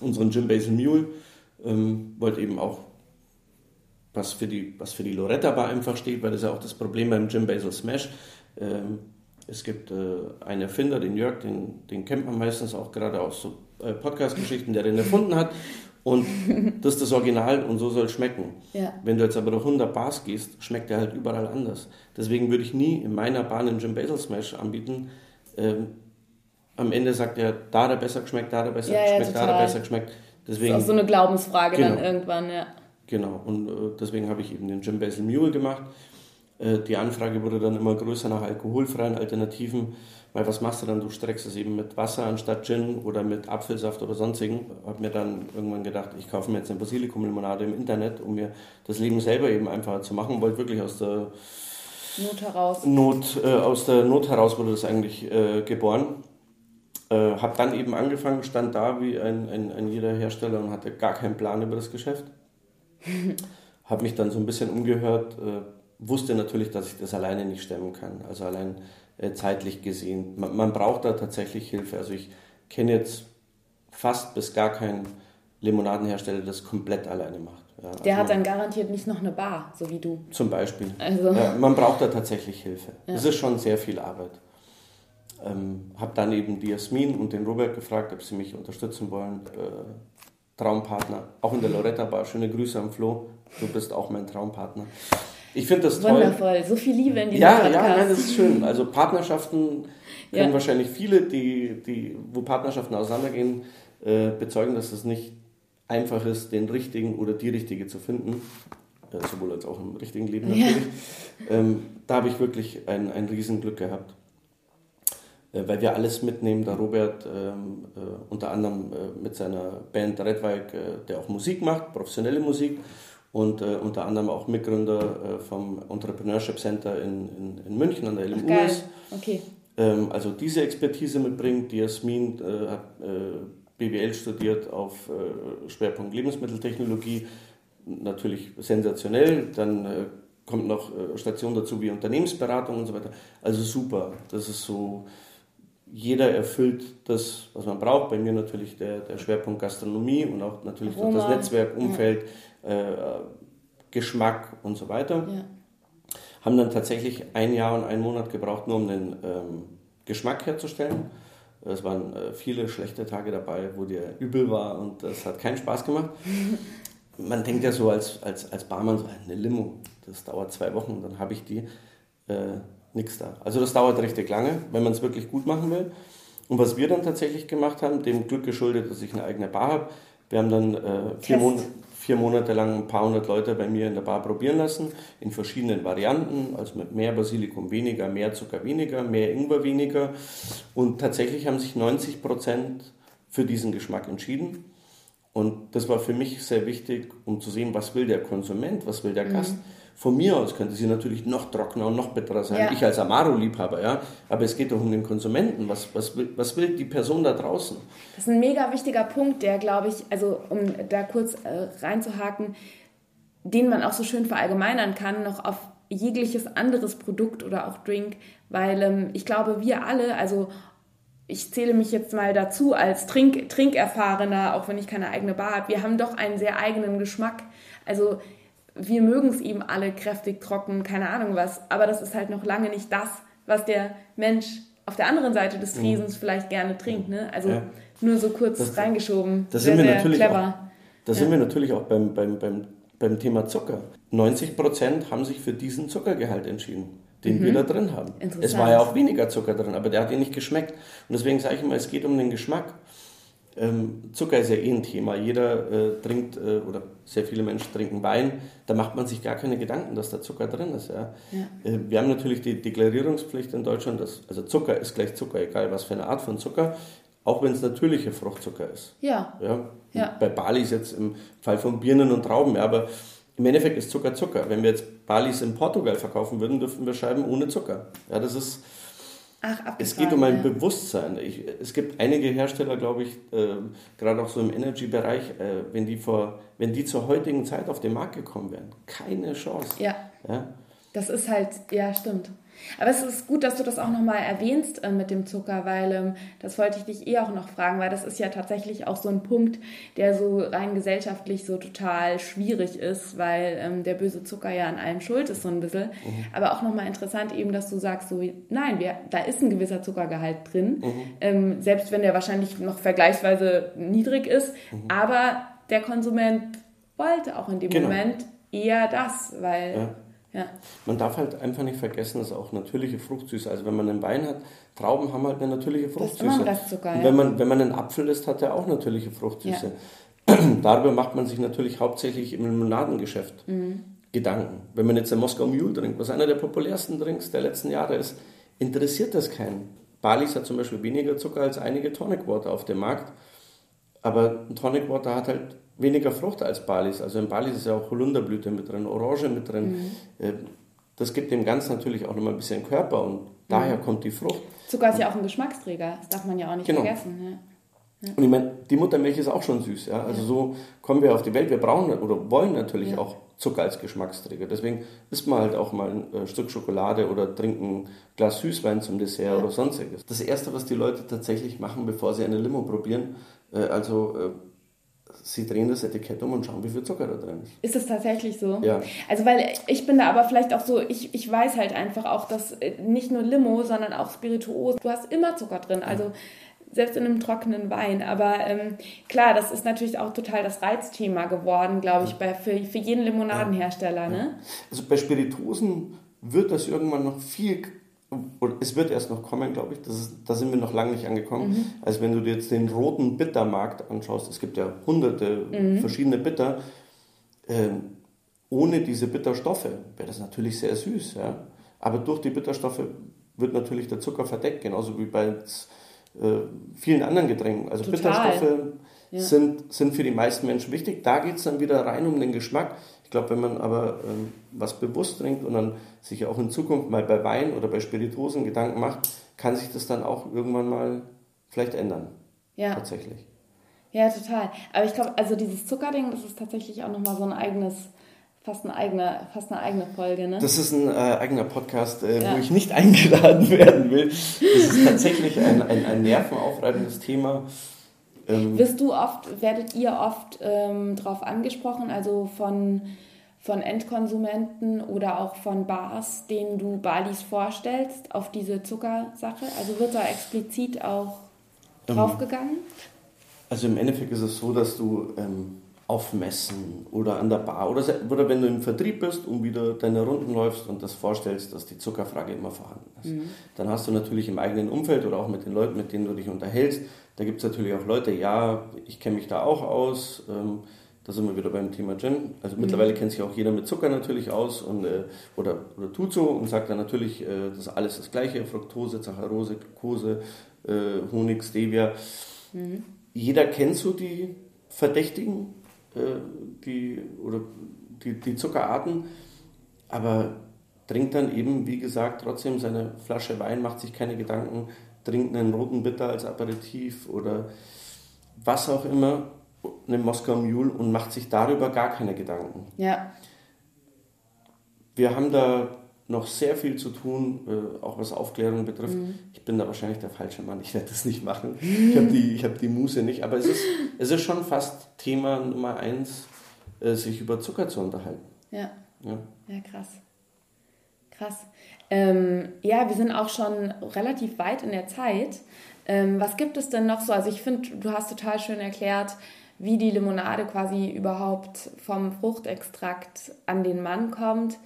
Unseren Jim Basil Mule. Ähm, wollte eben auch was für, die, was für die Loretta Bar einfach steht, weil das ist ja auch das Problem beim Jim Basil Smash. Ähm, es gibt äh, einen Erfinder, den Jörg, den, den kennt man meistens auch gerade aus so äh, Podcast-Geschichten, der den erfunden hat. Und das ist das Original und so soll es schmecken. Ja. Wenn du jetzt aber durch 100 Bars gehst, schmeckt der halt überall anders. Deswegen würde ich nie in meiner Bar einen Jim Basil Smash anbieten. Ähm, am Ende sagt er, da hat er besser geschmeckt, da hat er besser ja, geschmeckt, ja, da hat er besser geschmeckt. Deswegen, das ist auch so eine Glaubensfrage genau, dann irgendwann, ja. Genau, und äh, deswegen habe ich eben den Jim Basil Mule gemacht. Äh, die Anfrage wurde dann immer größer nach alkoholfreien Alternativen, weil was machst du dann? Du streckst es eben mit Wasser anstatt Gin oder mit Apfelsaft oder sonstigen. Habe mir dann irgendwann gedacht, ich kaufe mir jetzt eine Basilikumlimonade im Internet, um mir das Leben selber eben einfacher zu machen. Wollte wirklich aus der Not heraus. Not, äh, aus der Not heraus wurde das eigentlich äh, geboren. Äh, habe dann eben angefangen, stand da wie ein, ein, ein jeder Hersteller und hatte gar keinen Plan über das Geschäft. habe mich dann so ein bisschen umgehört, äh, wusste natürlich, dass ich das alleine nicht stemmen kann, also allein äh, zeitlich gesehen. Man, man, braucht da tatsächlich Hilfe. Also ich kenne jetzt fast bis gar keinen Limonadenhersteller, der das komplett alleine macht. Ja, der also hat dann garantiert nicht noch eine Bar, so wie du. Zum Beispiel. Also. Ja, man braucht da tatsächlich Hilfe. Es ja. ist schon sehr viel Arbeit. Ähm, habe dann eben die Jasmin und den Robert gefragt, ob sie mich unterstützen wollen. Äh, Traumpartner, auch in der Loretta Bar. Schöne Grüße am Flo. Du bist auch mein Traumpartner. Ich finde das toll. Wundervoll, so viel Liebe in diesem ja, Podcast. Ja, ja, das ist schön. Also Partnerschaften können ja. wahrscheinlich viele, die, die, wo Partnerschaften auseinandergehen, äh, bezeugen, dass es nicht einfach ist, den richtigen oder die richtige zu finden. Äh, sowohl als auch im richtigen Leben natürlich. Ja. Ähm, da habe ich wirklich ein, ein Riesenglück gehabt. Äh, weil wir alles mitnehmen. Der Robert ähm, äh, unter anderem äh, mit seiner Band Redweig, der auch Musik macht, professionelle Musik und äh, unter anderem auch Mitgründer äh, vom Entrepreneurship Center in, in, in München an der LMU Ach, ist. Okay. Ähm, also diese Expertise mitbringt. Die Jasmin äh, hat äh, BWL studiert auf äh, Schwerpunkt Lebensmitteltechnologie, natürlich sensationell. Dann äh, kommt noch Station dazu wie Unternehmensberatung und so weiter. Also super. Das ist so jeder erfüllt das, was man braucht. Bei mir natürlich der, der Schwerpunkt Gastronomie und auch natürlich das Netzwerk, Umfeld, ja äh, Geschmack und so weiter. Ja. Haben dann tatsächlich ein Jahr und einen Monat gebraucht, nur um den ähm, Geschmack herzustellen. Es waren äh, viele schlechte Tage dabei, wo der übel war und das hat keinen Spaß gemacht. Man denkt ja so als, als, als Barmann, so eine Limo, das dauert zwei Wochen, dann habe ich die, äh, nichts da. Also das dauert richtig lange, wenn man es wirklich gut machen will. Und was wir dann tatsächlich gemacht haben, dem Glück geschuldet, dass ich eine eigene Bar habe, wir haben dann äh, vier, Mon vier Monate lang ein paar hundert Leute bei mir in der Bar probieren lassen, in verschiedenen Varianten, also mit mehr Basilikum weniger, mehr Zucker weniger, mehr Ingwer weniger. Und tatsächlich haben sich 90 Prozent für diesen Geschmack entschieden. Und das war für mich sehr wichtig, um zu sehen, was will der Konsument, was will der Gast. Mhm. Von mir aus könnte sie natürlich noch trockener und noch bitterer sein. Ja. Ich als Amaro-Liebhaber, ja. Aber es geht doch um den Konsumenten. Was, was, will, was will die Person da draußen? Das ist ein mega wichtiger Punkt, der, glaube ich, also um da kurz äh, reinzuhaken, den man auch so schön verallgemeinern kann, noch auf jegliches anderes Produkt oder auch Drink, weil ähm, ich glaube, wir alle, also ich zähle mich jetzt mal dazu als Trink, Trinkerfahrener, auch wenn ich keine eigene Bar habe, wir haben doch einen sehr eigenen Geschmack. Also wir mögen es eben alle kräftig, trocken, keine Ahnung was, aber das ist halt noch lange nicht das, was der Mensch auf der anderen Seite des Tresens mhm. vielleicht gerne trinkt. Ne? Also ja. nur so kurz das, reingeschoben. Das sehr, sind wir natürlich clever. Auch, da ja. sind wir natürlich auch beim, beim, beim, beim Thema Zucker. 90 Prozent haben sich für diesen Zuckergehalt entschieden, den mhm. wir da drin haben. Es war ja auch weniger Zucker drin, aber der hat ihnen nicht geschmeckt. Und deswegen sage ich immer, es geht um den Geschmack. Ähm, Zucker ist ja eh ein Thema. Jeder äh, trinkt äh, oder sehr viele Menschen trinken Wein. Da macht man sich gar keine Gedanken, dass da Zucker drin ist. Ja? ja. Äh, wir haben natürlich die Deklarierungspflicht in Deutschland. Dass, also Zucker ist gleich Zucker, egal was für eine Art von Zucker. Auch wenn es natürliche Fruchtzucker ist. Ja. ja? ja. Bei Balis jetzt im Fall von Birnen und Trauben. Ja, aber im Endeffekt ist Zucker Zucker. Wenn wir jetzt Balis in Portugal verkaufen würden, dürften wir Scheiben ohne Zucker. Ja, das ist Ach, es geht um ein ja. Bewusstsein. Ich, es gibt einige Hersteller, glaube ich, äh, gerade auch so im Energy-Bereich, äh, wenn, die wenn die zur heutigen Zeit auf den Markt gekommen wären, keine Chance. Ja. ja. Das ist halt, ja, stimmt. Aber es ist gut, dass du das auch nochmal erwähnst äh, mit dem Zucker, weil ähm, das wollte ich dich eh auch noch fragen, weil das ist ja tatsächlich auch so ein Punkt, der so rein gesellschaftlich so total schwierig ist, weil ähm, der böse Zucker ja an allem schuld ist so ein bisschen. Mhm. Aber auch nochmal interessant eben, dass du sagst, so, nein, wir, da ist ein gewisser Zuckergehalt drin, mhm. ähm, selbst wenn der wahrscheinlich noch vergleichsweise niedrig ist, mhm. aber der Konsument wollte auch in dem genau. Moment eher das, weil... Ja ja. Man darf halt einfach nicht vergessen, dass auch natürliche Fruchtsüße, also wenn man einen Wein hat, Trauben haben halt eine natürliche Fruchtsüße. Das ist. Und wenn man, wenn man einen Apfel isst, hat er auch natürliche Fruchtsüße. Ja. Darüber macht man sich natürlich hauptsächlich im Limonadengeschäft mhm. Gedanken. Wenn man jetzt ein Moskau Mule trinkt, was einer der populärsten Drinks der letzten Jahre ist, interessiert das keinen. Balis hat zum Beispiel weniger Zucker als einige Tonic Water auf dem Markt. Aber ein Tonic Water hat halt weniger Frucht als Balis. Also in Balis ist ja auch Holunderblüte mit drin, Orange mit drin. Mhm. Äh, das gibt dem Ganzen natürlich auch nochmal ein bisschen Körper und mhm. daher kommt die Frucht. Zucker ist ja auch ein Geschmacksträger, das darf man ja auch nicht genau. vergessen. Ja. Ja. Und ich meine, die Muttermilch ist auch schon süß. Ja? Also ja. so kommen wir auf die Welt. Wir brauchen oder wollen natürlich auch Zucker als Geschmacksträger. Deswegen isst man halt auch mal ein äh, Stück Schokolade oder trinken ein Glas Süßwein zum Dessert oder sonstiges. Das Erste, was die Leute tatsächlich machen, bevor sie eine Limo probieren, äh, also sie drehen das Etikett um und schauen, wie viel Zucker da drin ist. Ist das tatsächlich so? Ja. Also, weil ich bin da aber vielleicht auch so, ich, ich weiß halt einfach auch, dass äh, nicht nur Limo, sondern auch Spirituosen, du hast immer Zucker drin. Also, selbst in einem trockenen Wein. Aber ähm, klar, das ist natürlich auch total das Reizthema geworden, glaube ich, bei, für, für jeden Limonadenhersteller. Ja. Ne? Also bei Spirituosen wird das irgendwann noch viel und es wird erst noch kommen, glaube ich. Das ist, da sind wir noch lange nicht angekommen. Mhm. Also wenn du dir jetzt den roten Bittermarkt anschaust, es gibt ja hunderte mhm. verschiedene Bitter, äh, ohne diese Bitterstoffe wäre das natürlich sehr süß. Ja? Aber durch die Bitterstoffe wird natürlich der Zucker verdeckt, genauso wie bei äh, vielen anderen Getränken. Also Total. Bitterstoffe ja. sind, sind für die meisten Menschen wichtig. Da geht es dann wieder rein um den Geschmack. Ich glaube, wenn man aber ähm, was bewusst trinkt und dann sich auch in Zukunft mal bei Wein oder bei Spirituosen Gedanken macht, kann sich das dann auch irgendwann mal vielleicht ändern. Ja. Tatsächlich. Ja, total. Aber ich glaube, also dieses Zuckerding, das ist tatsächlich auch nochmal so ein eigenes, fast eine eigene, fast eine eigene Folge, ne? Das ist ein äh, eigener Podcast, äh, ja. wo ich nicht eingeladen werden will. Das ist tatsächlich ein, ein, ein nervenaufreibendes Thema. Ähm, Wirst du oft, werdet ihr oft ähm, darauf angesprochen, also von, von Endkonsumenten oder auch von Bars, denen du Balis vorstellst, auf diese Zuckersache? Also wird da explizit auch ähm, draufgegangen? Also im Endeffekt ist es so, dass du ähm, auf Messen oder an der Bar oder, oder wenn du im Vertrieb bist und wieder deine Runden läufst und das vorstellst, dass die Zuckerfrage immer vorhanden ist. Mhm. Dann hast du natürlich im eigenen Umfeld oder auch mit den Leuten, mit denen du dich unterhältst, da gibt es natürlich auch Leute, ja, ich kenne mich da auch aus, ähm, Da sind wir wieder beim Thema Gin. Also mittlerweile kennt sich auch jeder mit Zucker natürlich aus und, äh, oder, oder tut so und sagt dann natürlich, äh, das ist alles das Gleiche, Fructose, Zacharose, Glucose, äh, Honig, Stevia. Mhm. Jeder kennt so die Verdächtigen, die, oder die, die Zuckerarten, aber trinkt dann eben, wie gesagt, trotzdem seine Flasche Wein, macht sich keine Gedanken, trinkt einen roten Bitter als Aperitif oder was auch immer eine Moskau Mule und macht sich darüber gar keine Gedanken. Ja. Wir haben da noch sehr viel zu tun, äh, auch was Aufklärung betrifft. Mhm. Ich bin da wahrscheinlich der falsche Mann, ich werde das nicht machen. Ich habe die, hab die Muße nicht, aber es ist, es ist schon fast Thema Nummer eins, äh, sich über Zucker zu unterhalten. Ja. Ja, ja krass. Krass. Ähm, ja, wir sind auch schon relativ weit in der Zeit. Ähm, was gibt es denn noch so? Also ich finde, du hast total schön erklärt, wie die Limonade quasi überhaupt vom Fruchtextrakt an den Mann kommt.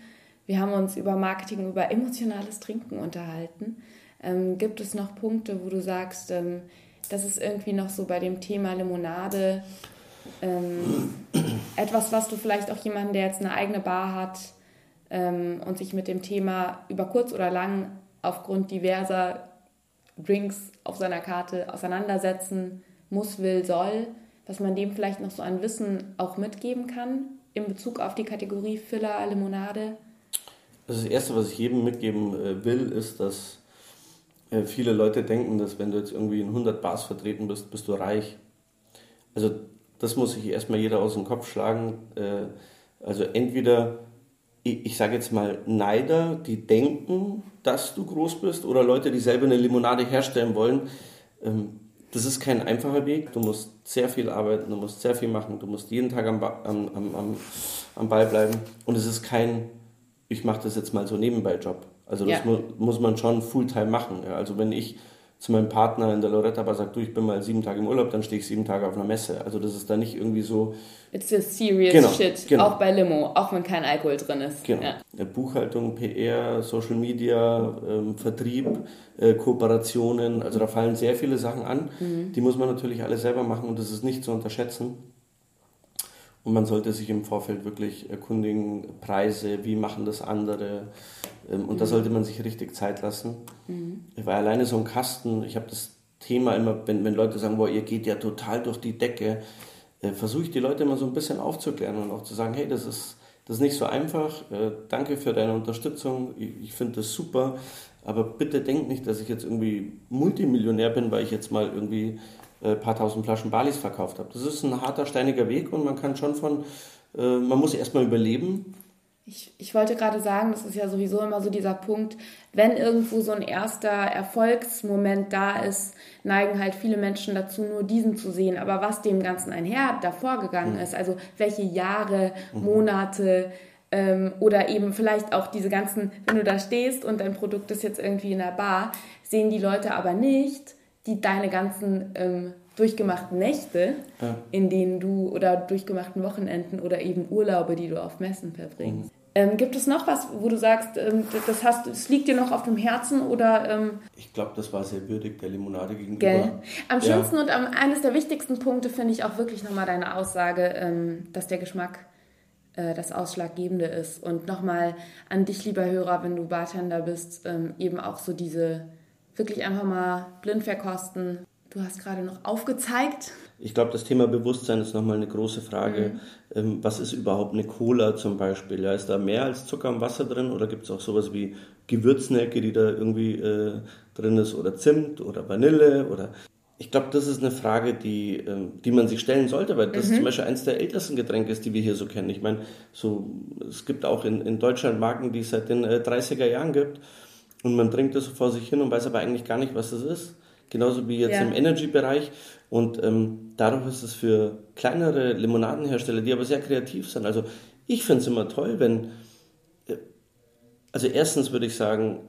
Wir haben uns über Marketing, über emotionales Trinken unterhalten. Ähm, gibt es noch Punkte, wo du sagst, ähm, das ist irgendwie noch so bei dem Thema Limonade ähm, etwas, was du vielleicht auch jemanden, der jetzt eine eigene Bar hat ähm, und sich mit dem Thema über kurz oder lang aufgrund diverser Drinks auf seiner Karte auseinandersetzen muss, will, soll, dass man dem vielleicht noch so ein Wissen auch mitgeben kann in Bezug auf die Kategorie Filler, Limonade? Das Erste, was ich jedem mitgeben äh, will, ist, dass äh, viele Leute denken, dass wenn du jetzt irgendwie in 100 Bars vertreten bist, bist du reich. Also das muss sich erstmal jeder aus dem Kopf schlagen. Äh, also entweder, ich sage jetzt mal, Neider, die denken, dass du groß bist, oder Leute, die selber eine Limonade herstellen wollen. Ähm, das ist kein einfacher Weg. Du musst sehr viel arbeiten, du musst sehr viel machen, du musst jeden Tag am, am, am, am Ball bleiben. Und es ist kein, ich mache das jetzt mal so nebenbei Job. Also das ja. mu muss man schon Fulltime machen. Ja. Also wenn ich zu meinem Partner in der Loretta Bar sage, du, ich bin mal sieben Tage im Urlaub, dann stehe ich sieben Tage auf einer Messe. Also das ist da nicht irgendwie so... It's a serious genau, shit, genau. auch bei Limo, auch wenn kein Alkohol drin ist. Genau. Ja. Buchhaltung, PR, Social Media, ähm, Vertrieb, äh, Kooperationen, also da fallen sehr viele Sachen an. Mhm. Die muss man natürlich alle selber machen und das ist nicht zu unterschätzen. Und man sollte sich im Vorfeld wirklich erkundigen, Preise, wie machen das andere. Ähm, und mhm. da sollte man sich richtig Zeit lassen. Mhm. Weil alleine so ein Kasten, ich habe das Thema immer, wenn, wenn Leute sagen, boah, ihr geht ja total durch die Decke, äh, versuche ich die Leute immer so ein bisschen aufzuklären und auch zu sagen, hey, das ist, das ist nicht so einfach, äh, danke für deine Unterstützung, ich, ich finde das super, aber bitte denkt nicht, dass ich jetzt irgendwie Multimillionär bin, weil ich jetzt mal irgendwie äh, paar tausend Flaschen Balis verkauft habe. Das ist ein harter, steiniger Weg und man kann schon von, äh, man muss erstmal überleben. Ich, ich wollte gerade sagen, das ist ja sowieso immer so dieser Punkt, wenn irgendwo so ein erster Erfolgsmoment da ist, neigen halt viele Menschen dazu, nur diesen zu sehen. Aber was dem Ganzen einher davor gegangen mhm. ist, also welche Jahre, mhm. Monate ähm, oder eben vielleicht auch diese ganzen, wenn du da stehst und dein Produkt ist jetzt irgendwie in der Bar, sehen die Leute aber nicht, die deine ganzen ähm, durchgemachten Nächte, ja. in denen du oder durchgemachten Wochenenden oder eben Urlaube, die du auf Messen verbringst. Mhm. Ähm, gibt es noch was, wo du sagst, ähm, das, hast, das liegt dir noch auf dem Herzen oder? Ähm, ich glaube, das war sehr würdig der Limonade gegenüber. Gell? Am schönsten ja. und am, eines der wichtigsten Punkte finde ich auch wirklich nochmal deine Aussage, ähm, dass der Geschmack äh, das Ausschlaggebende ist. Und nochmal an dich, lieber Hörer, wenn du Bartender bist, ähm, eben auch so diese wirklich einfach mal blind verkosten. Du hast gerade noch aufgezeigt. Ich glaube, das Thema Bewusstsein ist nochmal eine große Frage. Mhm. Ähm, was ist überhaupt eine Cola zum Beispiel? Ja, ist da mehr als Zucker im Wasser drin oder gibt es auch sowas wie Gewürznelke, die da irgendwie äh, drin ist oder Zimt oder Vanille oder ich glaube, das ist eine Frage, die, ähm, die man sich stellen sollte, weil das mhm. zum Beispiel eines der ältesten Getränke ist, die wir hier so kennen. Ich meine, so, es gibt auch in, in Deutschland Marken, die es seit den äh, 30er Jahren gibt und man trinkt das so vor sich hin und weiß aber eigentlich gar nicht, was das ist. Genauso wie jetzt ja. im Energy-Bereich. Und ähm, dadurch ist es für kleinere Limonadenhersteller, die aber sehr kreativ sind. Also ich finde es immer toll, wenn. Äh, also erstens würde ich sagen,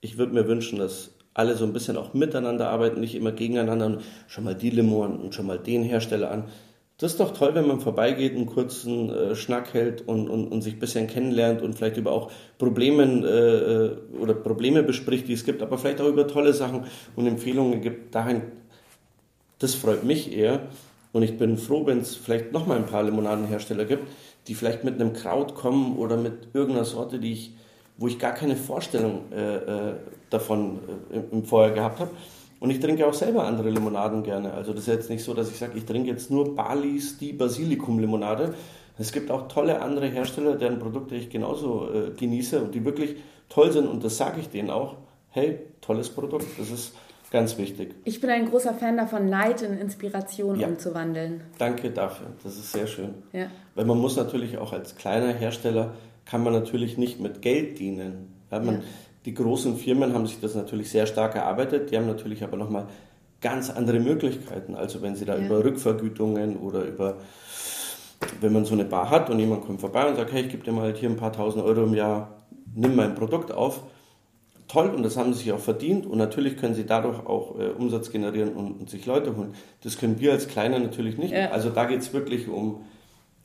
ich würde mir wünschen, dass alle so ein bisschen auch miteinander arbeiten, nicht immer gegeneinander und schon mal die Limo und schon mal den Hersteller an. Das ist doch toll, wenn man vorbeigeht, einen kurzen äh, Schnack hält und, und, und sich ein bisschen kennenlernt und vielleicht über auch Probleme äh, äh, oder Probleme bespricht, die es gibt, aber vielleicht auch über tolle Sachen und Empfehlungen gibt. Dahin, das freut mich eher. Und ich bin froh, wenn es vielleicht noch mal ein paar Limonadenhersteller gibt, die vielleicht mit einem Kraut kommen oder mit irgendeiner Sorte, die ich, wo ich gar keine Vorstellung äh, äh davon äh, im Vorher gehabt habe. Und ich trinke auch selber andere Limonaden gerne. Also das ist jetzt nicht so, dass ich sage, ich trinke jetzt nur Balis, die Basilikum-Limonade. Es gibt auch tolle andere Hersteller, deren Produkte ich genauso äh, genieße und die wirklich toll sind. Und das sage ich denen auch. Hey, tolles Produkt. Das ist Ganz wichtig. Ich bin ein großer Fan davon, Neid in Inspiration ja. umzuwandeln. Danke dafür. Das ist sehr schön. Ja. Weil man muss natürlich auch als kleiner Hersteller, kann man natürlich nicht mit Geld dienen. Ja, man. Die großen Firmen haben sich das natürlich sehr stark erarbeitet. Die haben natürlich aber nochmal ganz andere Möglichkeiten. Also wenn sie da über Rückvergütungen oder über, wenn man so eine Bar hat und jemand kommt vorbei und sagt, hey, ich gebe dir mal hier ein paar tausend Euro im Jahr, nimm mein Produkt auf, toll und das haben sie sich auch verdient und natürlich können sie dadurch auch äh, Umsatz generieren und, und, sich Leute holen. Das können wir als Kleiner natürlich nicht. Ja. Also da geht es wirklich um,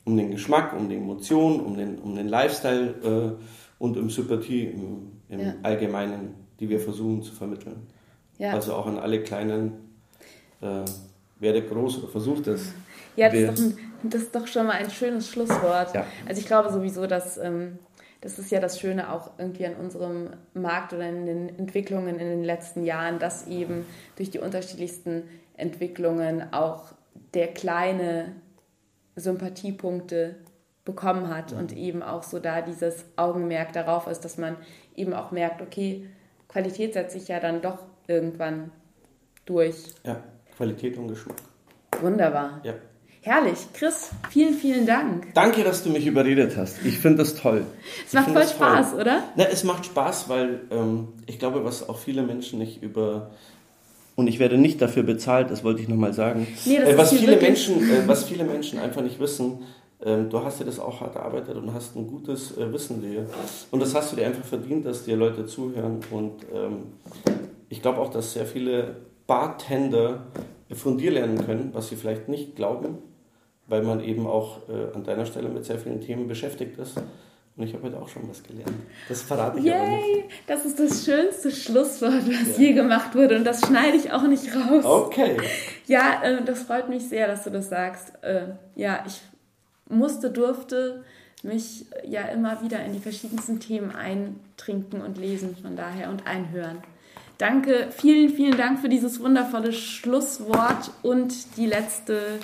um den Geschmack, um die Emotion, um den, um den Lifestyle äh, und um Sympathie im, im ja. Allgemeinen, die wir versuchen zu vermitteln. Ja. Also auch an alle Kleinen, äh, werde groß oder versucht es. Ja, das ist, doch ein, das ist doch schon mal ein schönes Schlusswort. Also ich glaube sowieso, dass... Ähm, das ist ja das Schöne auch irgendwie an unserem Markt oder in den Entwicklungen in den letzten Jahren, dass eben durch die unterschiedlichsten Entwicklungen auch der kleine Sympathiepunkte bekommen hat und eben auch so da dieses Augenmerk darauf ist, dass man eben auch merkt, okay, Qualität setzt sich ja dann doch irgendwann durch. Ja, Qualität und Geschmack. Wunderbar. Ja. Herrlich. Chris, vielen, vielen Dank. Danke, dass du mich überredet hast. Ich finde das toll. Es macht voll Spaß, toll. oder? Na, es macht Spaß, weil ähm, ich glaube, was auch viele Menschen nicht über und ich werde nicht dafür bezahlt, das wollte ich nochmal sagen. Nee, das äh, was, viele Menschen, äh, was viele Menschen einfach nicht wissen, du hast dir das auch hart erarbeitet und hast ein gutes äh, Wissen dir. Und das hast du dir einfach verdient, dass dir Leute zuhören. Und ähm, ich glaube auch, dass sehr viele Bartender von dir lernen können, was sie vielleicht nicht glauben weil man eben auch äh, an deiner Stelle mit sehr vielen Themen beschäftigt ist. Und ich habe heute auch schon was gelernt. Das verrate ich Yay, aber nicht. Das ist das schönste Schlusswort, was ja. je gemacht wurde. Und das schneide ich auch nicht raus. Okay. Ja, äh, das freut mich sehr, dass du das sagst. Ja, ich musste, durfte mich ja immer wieder in die verschiedensten Themen eintrinken und lesen von daher und einhören. Danke, vielen, vielen Dank für dieses wundervolle Schlusswort und die letzte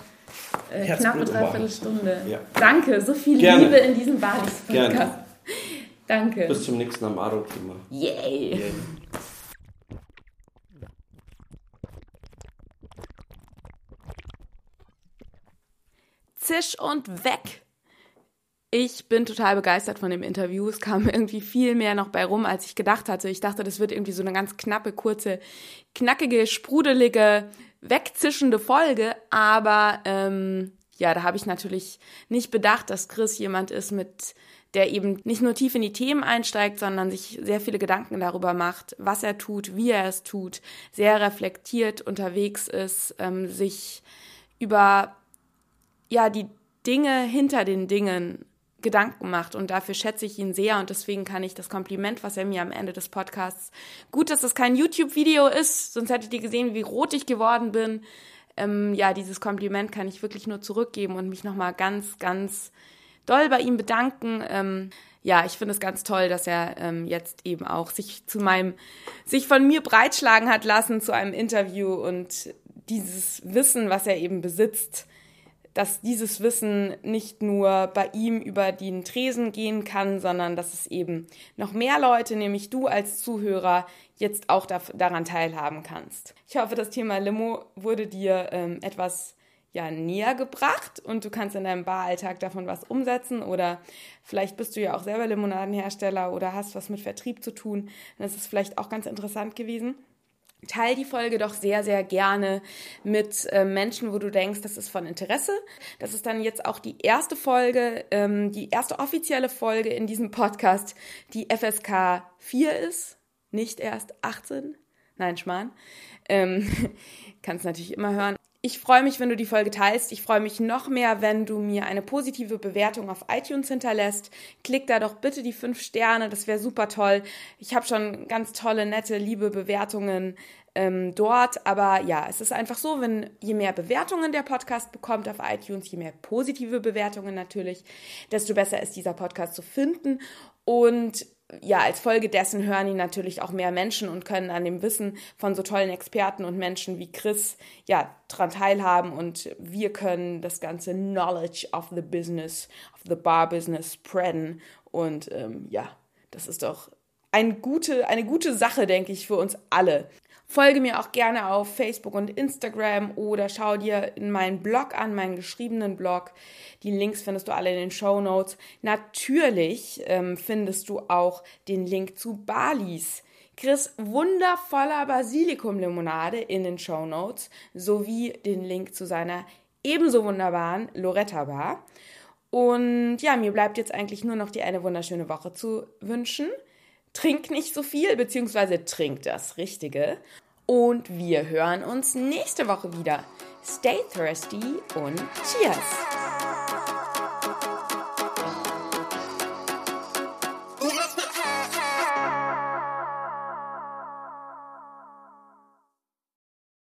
äh, knappe Dreiviertelstunde. Ja. Danke, so viel Gerne. Liebe in diesem Balis-Podcast. Danke. Bis zum nächsten Amaro-Thema. Yay. Yay. Zisch und weg. Ich bin total begeistert von dem Interview. Es kam irgendwie viel mehr noch bei rum, als ich gedacht hatte. Ich dachte, das wird irgendwie so eine ganz knappe, kurze, knackige, sprudelige wegzischende Folge, aber ähm, ja, da habe ich natürlich nicht bedacht, dass Chris jemand ist, mit der eben nicht nur tief in die Themen einsteigt, sondern sich sehr viele Gedanken darüber macht, was er tut, wie er es tut, sehr reflektiert unterwegs ist, ähm, sich über ja die Dinge hinter den Dingen Gedanken macht und dafür schätze ich ihn sehr und deswegen kann ich das Kompliment, was er mir am Ende des Podcasts, gut, dass es kein YouTube-Video ist, sonst hättet ihr gesehen, wie rot ich geworden bin. Ähm, ja, dieses Kompliment kann ich wirklich nur zurückgeben und mich nochmal ganz, ganz doll bei ihm bedanken. Ähm, ja, ich finde es ganz toll, dass er ähm, jetzt eben auch sich zu meinem, sich von mir breitschlagen hat lassen zu einem Interview und dieses Wissen, was er eben besitzt, dass dieses Wissen nicht nur bei ihm über den Tresen gehen kann, sondern dass es eben noch mehr Leute, nämlich du als Zuhörer, jetzt auch da, daran teilhaben kannst. Ich hoffe, das Thema Limo wurde dir ähm, etwas ja, näher gebracht und du kannst in deinem Baralltag davon was umsetzen oder vielleicht bist du ja auch selber Limonadenhersteller oder hast was mit Vertrieb zu tun. Das ist vielleicht auch ganz interessant gewesen. Teil die Folge doch sehr, sehr gerne mit äh, Menschen, wo du denkst, das ist von Interesse. Das ist dann jetzt auch die erste Folge, ähm, die erste offizielle Folge in diesem Podcast, die FSK 4 ist, nicht erst 18. Nein, Schmarrn. Ähm, Kannst natürlich immer hören. Ich freue mich, wenn du die Folge teilst. Ich freue mich noch mehr, wenn du mir eine positive Bewertung auf iTunes hinterlässt. Klick da doch bitte die fünf Sterne, das wäre super toll. Ich habe schon ganz tolle, nette, liebe Bewertungen ähm, dort. Aber ja, es ist einfach so, wenn je mehr Bewertungen der Podcast bekommt auf iTunes, je mehr positive Bewertungen natürlich, desto besser ist dieser Podcast zu finden. Und ja, als Folge dessen hören ihn natürlich auch mehr Menschen und können an dem Wissen von so tollen Experten und Menschen wie Chris ja dran teilhaben und wir können das ganze Knowledge of the Business, of the Bar Business spreaden und ähm, ja, das ist doch eine gute, eine gute Sache, denke ich, für uns alle. Folge mir auch gerne auf Facebook und Instagram oder schau dir in meinen Blog an, meinen geschriebenen Blog. Die Links findest du alle in den Show Notes. Natürlich ähm, findest du auch den Link zu Balis. Chris wundervoller Basilikumlimonade in den Show Notes sowie den Link zu seiner ebenso wunderbaren Loretta Bar. Und ja, mir bleibt jetzt eigentlich nur noch die eine wunderschöne Woche zu wünschen. Trink nicht so viel, beziehungsweise trink das Richtige. Und wir hören uns nächste Woche wieder. Stay thirsty und cheers!